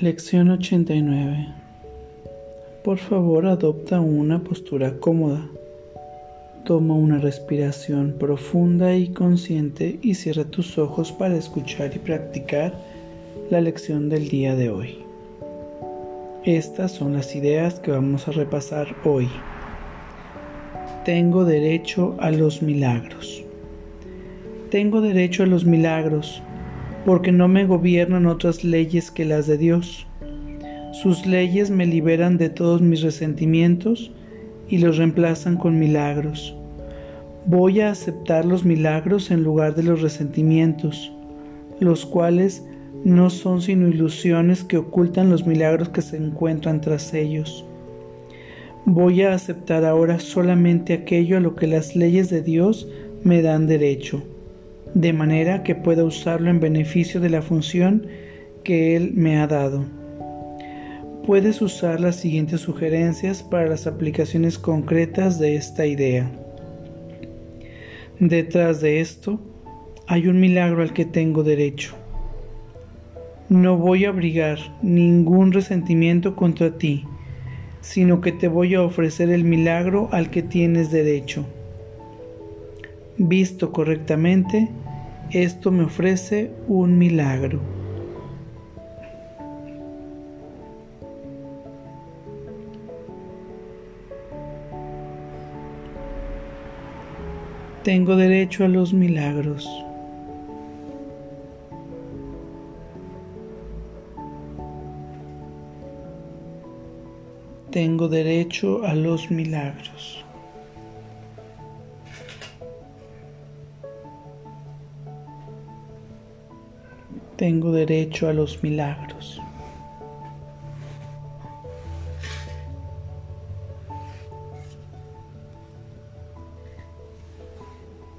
Lección 89. Por favor, adopta una postura cómoda. Toma una respiración profunda y consciente y cierra tus ojos para escuchar y practicar la lección del día de hoy. Estas son las ideas que vamos a repasar hoy. Tengo derecho a los milagros. Tengo derecho a los milagros porque no me gobiernan otras leyes que las de Dios. Sus leyes me liberan de todos mis resentimientos y los reemplazan con milagros. Voy a aceptar los milagros en lugar de los resentimientos, los cuales no son sino ilusiones que ocultan los milagros que se encuentran tras ellos. Voy a aceptar ahora solamente aquello a lo que las leyes de Dios me dan derecho de manera que pueda usarlo en beneficio de la función que Él me ha dado. Puedes usar las siguientes sugerencias para las aplicaciones concretas de esta idea. Detrás de esto hay un milagro al que tengo derecho. No voy a abrigar ningún resentimiento contra ti, sino que te voy a ofrecer el milagro al que tienes derecho. Visto correctamente, esto me ofrece un milagro. Tengo derecho a los milagros. Tengo derecho a los milagros. Tengo derecho a los milagros.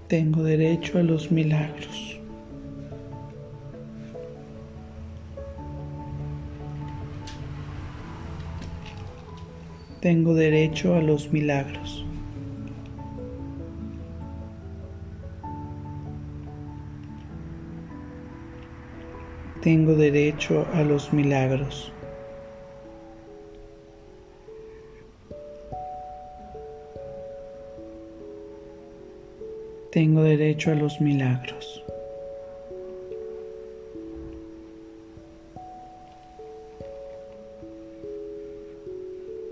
Tengo derecho a los milagros. Tengo derecho a los milagros. Tengo derecho a los milagros. Tengo derecho a los milagros.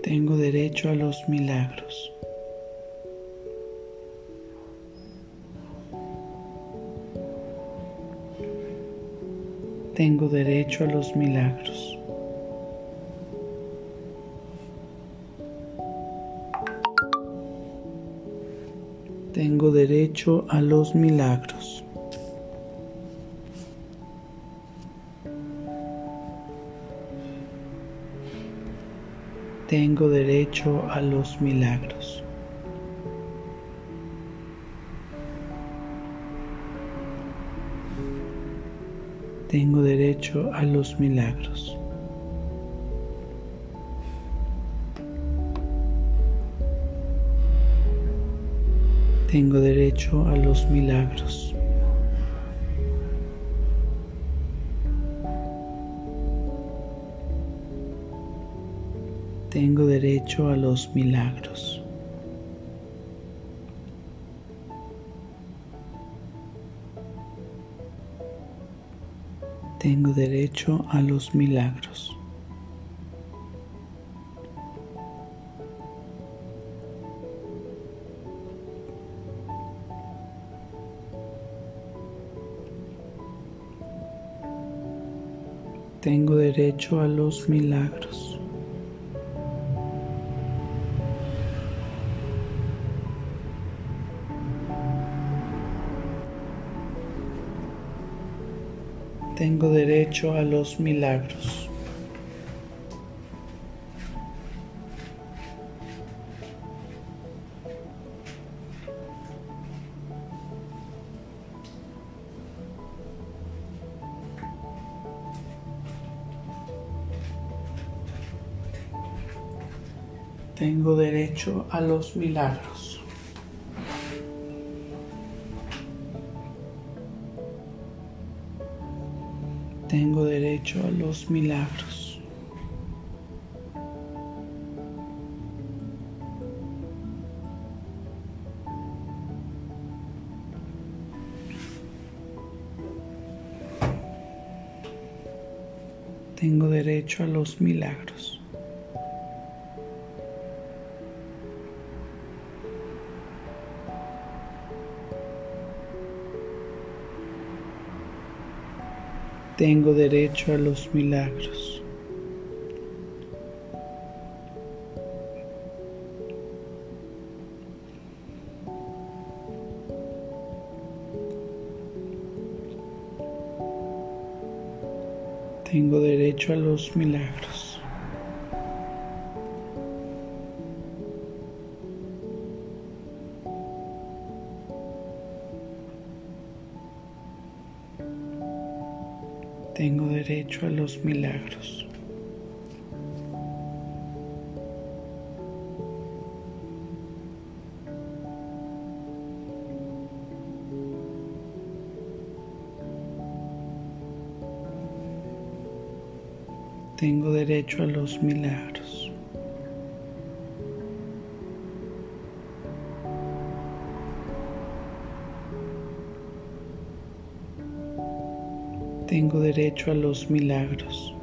Tengo derecho a los milagros. Tengo derecho a los milagros. Tengo derecho a los milagros. Tengo derecho a los milagros. Tengo derecho a los milagros. Tengo derecho a los milagros. Tengo derecho a los milagros. Tengo derecho a los milagros. Tengo derecho a los milagros. Tengo derecho a los milagros. Tengo derecho a los milagros. tengo derecho a los milagros. Tengo derecho a los milagros. Tengo derecho a los milagros. Tengo derecho a los milagros. Derecho a los milagros. Tengo derecho a los milagros. Tengo derecho a los milagros.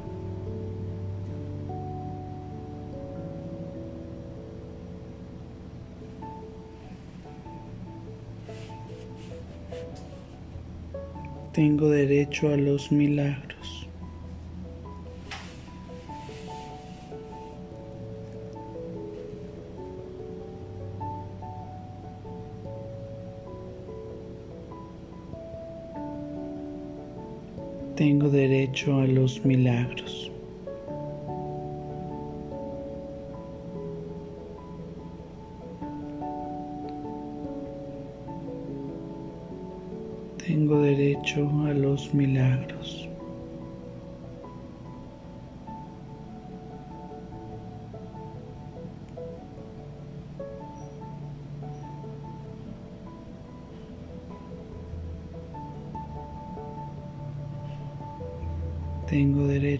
Tengo derecho a los milagros. Tengo derecho a los milagros. Tengo derecho a los milagros.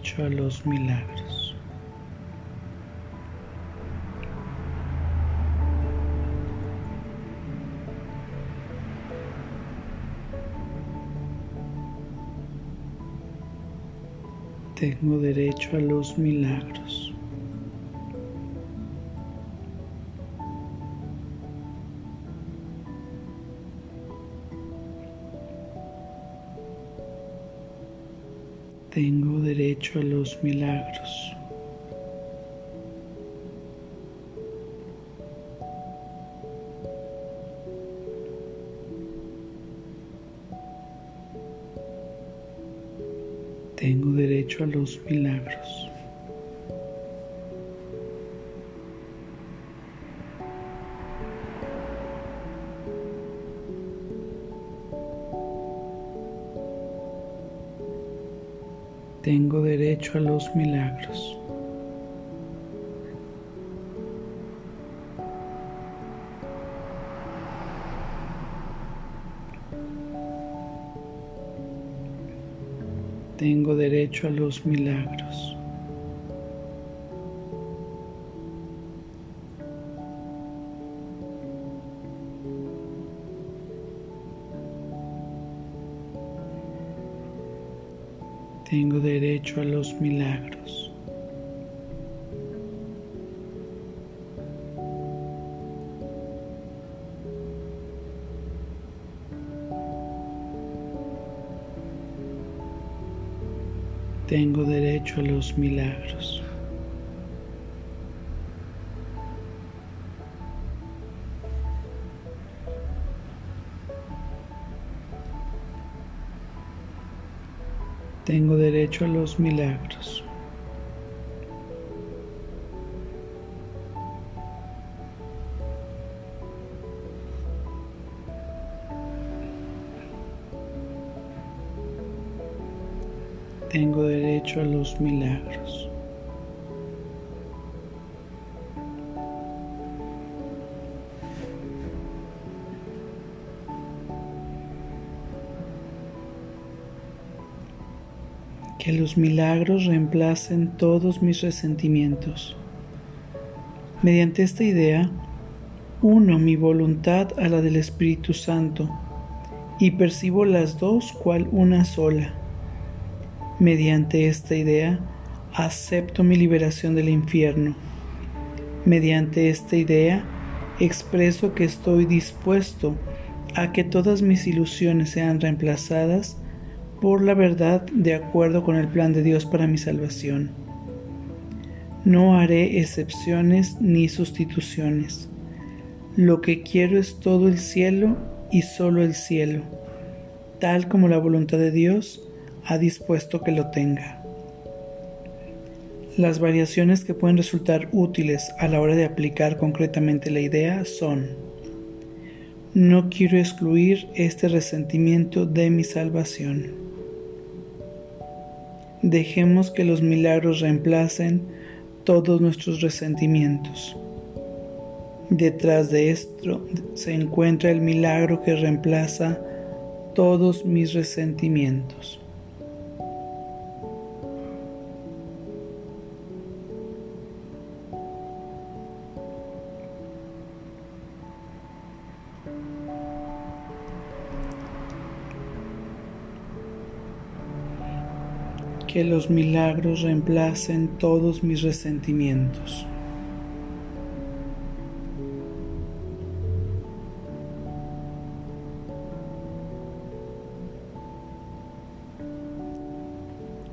Derecho a los milagros. Tengo derecho a los milagros. Tengo derecho a los milagros. Tengo derecho a los milagros. Tengo derecho a los milagros. Tengo derecho a los milagros. Tengo derecho a los milagros. Tengo derecho a los milagros. Tengo derecho a los milagros. Tengo derecho a los milagros. Que los milagros reemplacen todos mis resentimientos. Mediante esta idea, uno mi voluntad a la del Espíritu Santo y percibo las dos cual una sola. Mediante esta idea, acepto mi liberación del infierno. Mediante esta idea, expreso que estoy dispuesto a que todas mis ilusiones sean reemplazadas por la verdad de acuerdo con el plan de Dios para mi salvación. No haré excepciones ni sustituciones. Lo que quiero es todo el cielo y solo el cielo, tal como la voluntad de Dios ha dispuesto que lo tenga. Las variaciones que pueden resultar útiles a la hora de aplicar concretamente la idea son no quiero excluir este resentimiento de mi salvación. Dejemos que los milagros reemplacen todos nuestros resentimientos. Detrás de esto se encuentra el milagro que reemplaza todos mis resentimientos. Que los milagros reemplacen todos mis resentimientos.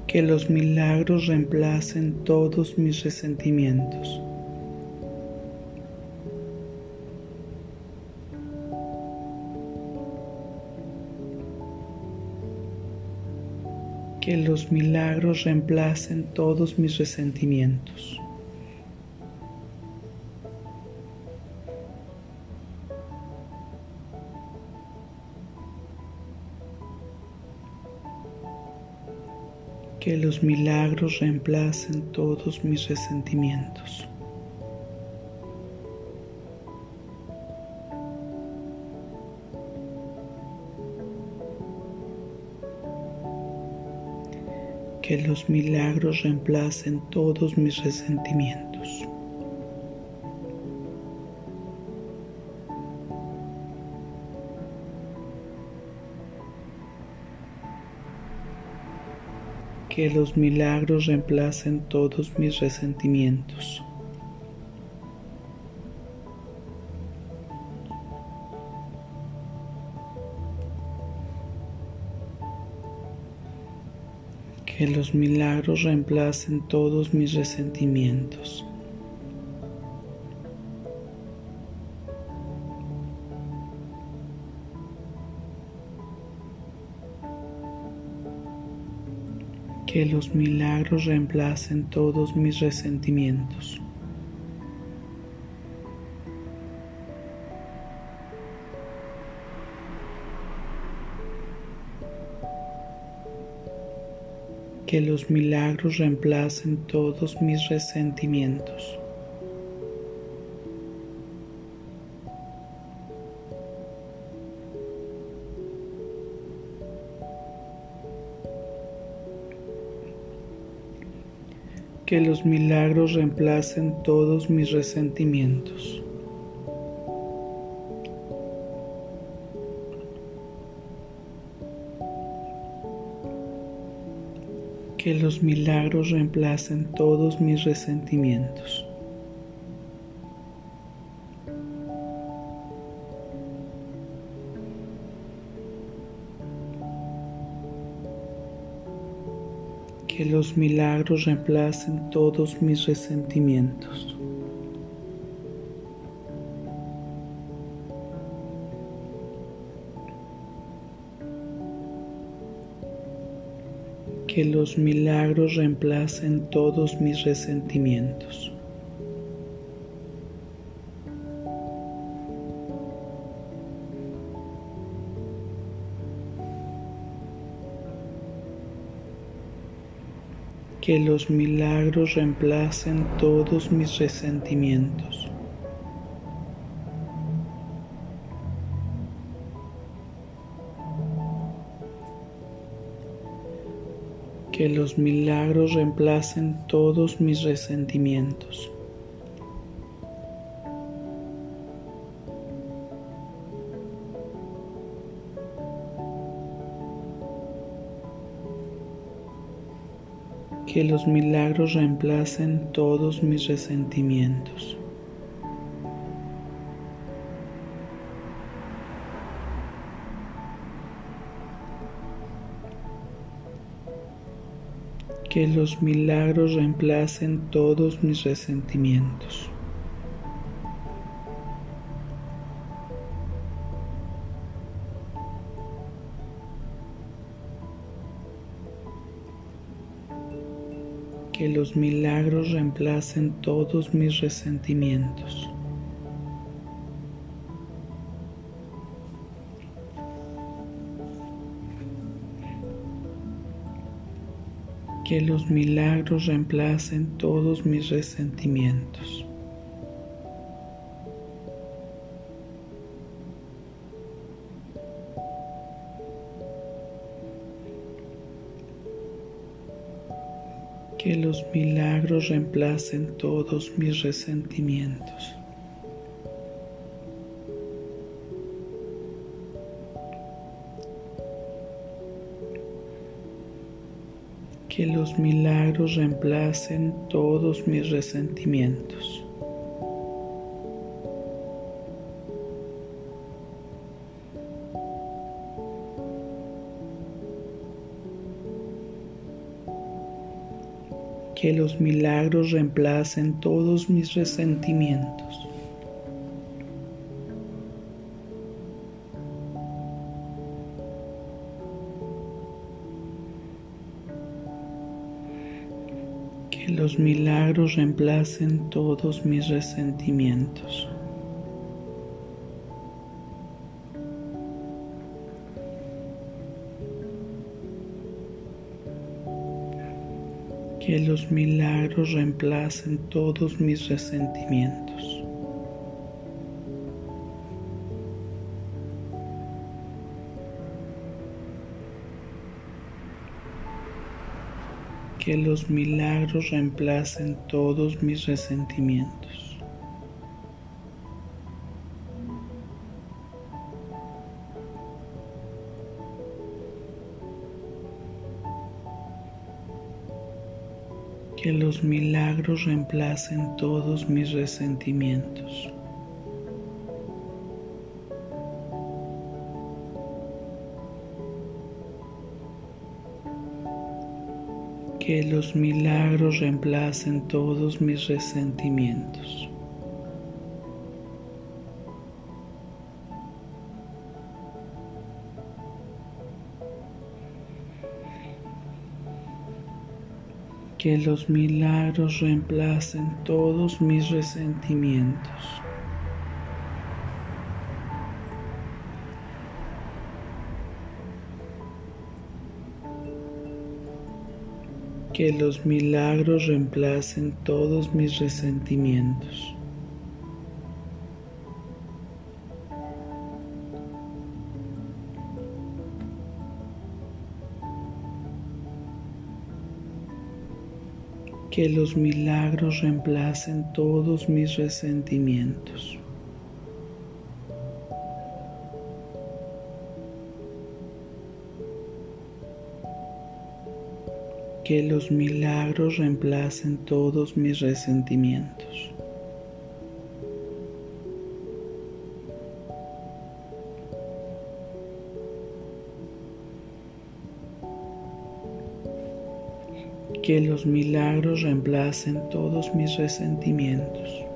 Que los milagros reemplacen todos mis resentimientos. Que los milagros reemplacen todos mis resentimientos. Que los milagros reemplacen todos mis resentimientos. Que los milagros reemplacen todos mis resentimientos. Que los milagros reemplacen todos mis resentimientos. Que los milagros reemplacen todos mis resentimientos. Que los milagros reemplacen todos mis resentimientos. Que los milagros reemplacen todos mis resentimientos. Que los milagros reemplacen todos mis resentimientos. Que los milagros reemplacen todos mis resentimientos. Que los milagros reemplacen todos mis resentimientos. Que los milagros reemplacen todos mis resentimientos. Que los milagros reemplacen todos mis resentimientos. Que los milagros reemplacen todos mis resentimientos. Que los milagros reemplacen todos mis resentimientos. Que los milagros reemplacen todos mis resentimientos. que los milagros reemplacen todos mis resentimientos. Que los milagros reemplacen todos mis resentimientos. que los milagros reemplacen todos mis resentimientos. Que los milagros reemplacen todos mis resentimientos. que los milagros reemplacen todos mis resentimientos. Los milagros reemplacen todos mis resentimientos. que los milagros reemplacen todos mis resentimientos. Que los milagros reemplacen todos mis resentimientos. que los milagros reemplacen todos mis resentimientos. Que los milagros reemplacen todos mis resentimientos. que los milagros reemplacen todos mis resentimientos. Que los milagros reemplacen todos mis resentimientos. que los milagros reemplacen todos mis resentimientos. Que los milagros reemplacen todos mis resentimientos. que los milagros reemplacen todos mis resentimientos.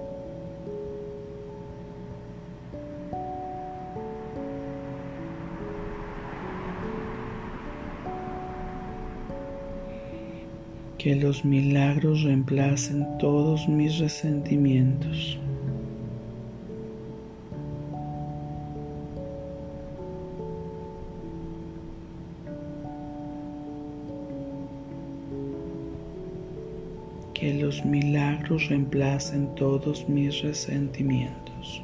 Que los milagros reemplacen todos mis resentimientos. que los milagros reemplacen todos mis resentimientos.